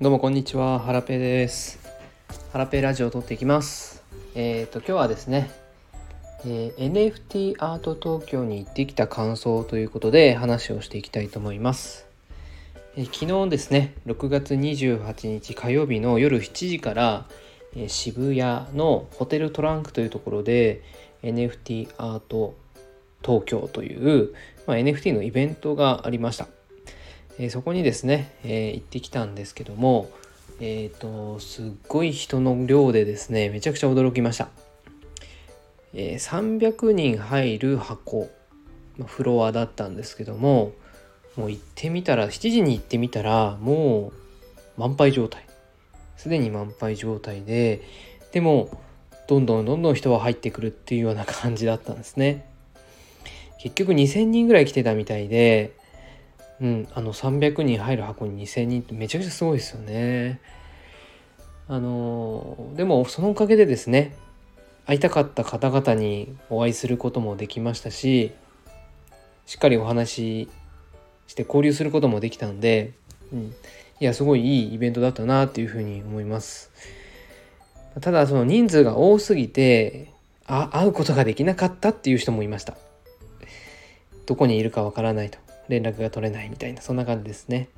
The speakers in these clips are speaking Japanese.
どうもこんにちは、ハラペです。ハラペラジオを撮っていきます。えっ、ー、と今日はですね、えー、NFT アート東京に行ってきた感想ということで話をしていきたいと思います。えー、昨日ですね、6月28日火曜日の夜7時から、え渋谷のホテルトランクというところで NFT アート東京という、まあ、NFT のイベントがありました。えー、そこにですね、えー、行ってきたんですけども、えっ、ー、と、すっごい人の量でですね、めちゃくちゃ驚きました。え300人入る箱、まフロアだったんですけども、もう行ってみたら、7時に行ってみたら、もう満杯状態。すでに満杯状態で、でも、どんどんどんどん人は入ってくるっていうような感じだったんですね。結局2000人ぐらい来てたみたいで、うん、あの300人入る箱に2,000人ってめちゃくちゃすごいですよね。あのでもそのおかげでですね会いたかった方々にお会いすることもできましたししっかりお話しして交流することもできたんで、うん、いやすごいいいイベントだったなっていうふうに思います。ただその人数が多すぎてあ会うことができなかったっていう人もいました。どこにいるかわからないと。連絡が取れないみたいなそんな感じですね。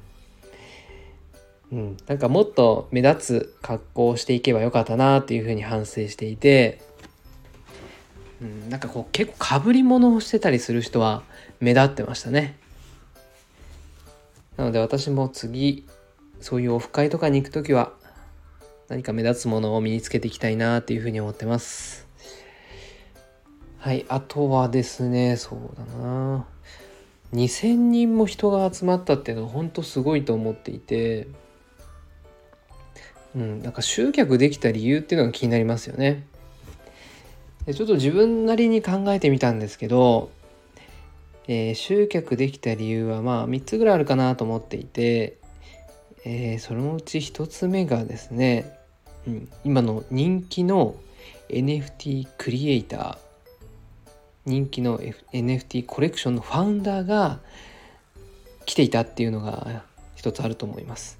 うん、なんかもっと目立つ格好をしていけばよかったなっていうふうに反省していて、うん、なんかこう結構かぶり物をしてたりする人は目立ってましたね。なので私も次そういうオフ会とかに行く時は何か目立つものを身につけていきたいなっていうふうに思ってます。はい、あとはですね、そうだな。2,000人も人が集まったっていうのは本当すごいと思っていて、うん、なんか集客できた理由っていうのが気になりますよね。でちょっと自分なりに考えてみたんですけど、えー、集客できた理由はまあ3つぐらいあるかなと思っていて、えー、そのうち1つ目がですね、うん、今の人気の NFT クリエイター人気の、F、NFT コレクションのファウンダーが来ていたっていうのが一つあると思います。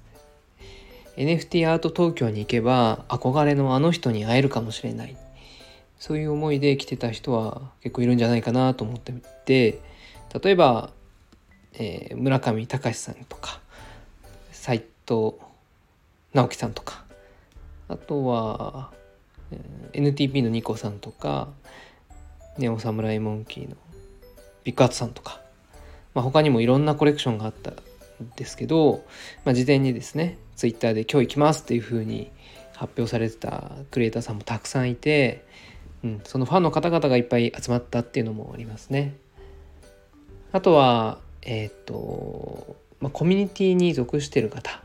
NFT アート東京に行けば憧れのあの人に会えるかもしれない。そういう思いで来てた人は結構いるんじゃないかなと思ってみて例えば、えー、村上隆さんとか斎藤直樹さんとかあとは、えー、NTP のニコさんとかネオサムライモンキーのビッグアートさんとか、まあ、他にもいろんなコレクションがあったんですけど、まあ、事前にですねツイッターで今日行きますっていうふうに発表されてたクリエイターさんもたくさんいて、うん、そのファンの方々がいっぱい集まったっていうのもありますね。あとはえっ、ー、と、まあ、コミュニティに属してる方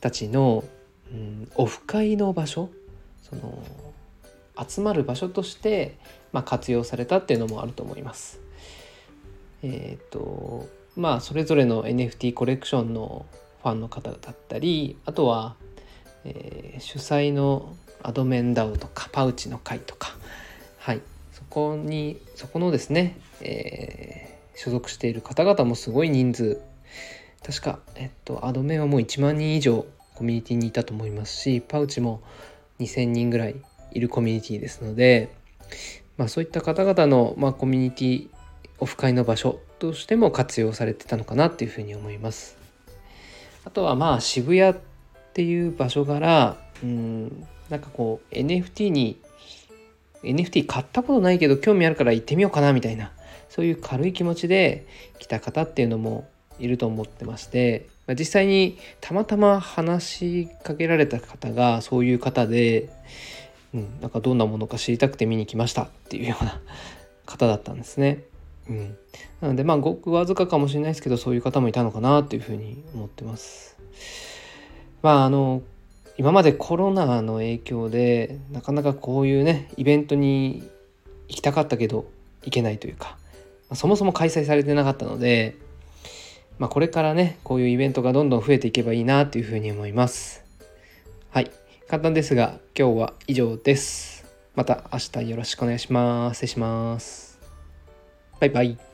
たちの、うん、オフ会の場所その集まる場所として、まあ、活用されたっていうのもあると思います。えっ、ー、とまあそれぞれの NFT コレクションのファンの方だったりあとは、えー、主催のアドメンダウとかパウチの会とかはいそこにそこのですね、えー、所属している方々もすごい人数確か、えっと、アドメンはもう1万人以上コミュニティにいたと思いますしパウチも2,000人ぐらいいるコミュニティですので、まあ、そういった方々の、まあ、コミュニティオフ会の場所としても活用されてたのかなっていうふうに思います。あとはまあ渋谷っていう場所からうんなんかこう NFT に NFT 買ったことないけど興味あるから行ってみようかなみたいなそういう軽い気持ちで来た方っていうのもいると思ってまして、まあ、実際にたまたま話しかけられた方がそういう方でうん、なんかどんなものか知りたくて見に来ましたっていうような 方だったんですね。うん、なのでまあごくわずかかもしれないですけどそういう方もいたのかなっていうふうに思ってます。まああの今までコロナの影響でなかなかこういうねイベントに行きたかったけど行けないというか、ま、そもそも開催されてなかったので、まあ、これからねこういうイベントがどんどん増えていけばいいなっていうふうに思います。はい。簡単ですが今日は以上です。また明日よろしくお願いします。失礼します。バイバイ。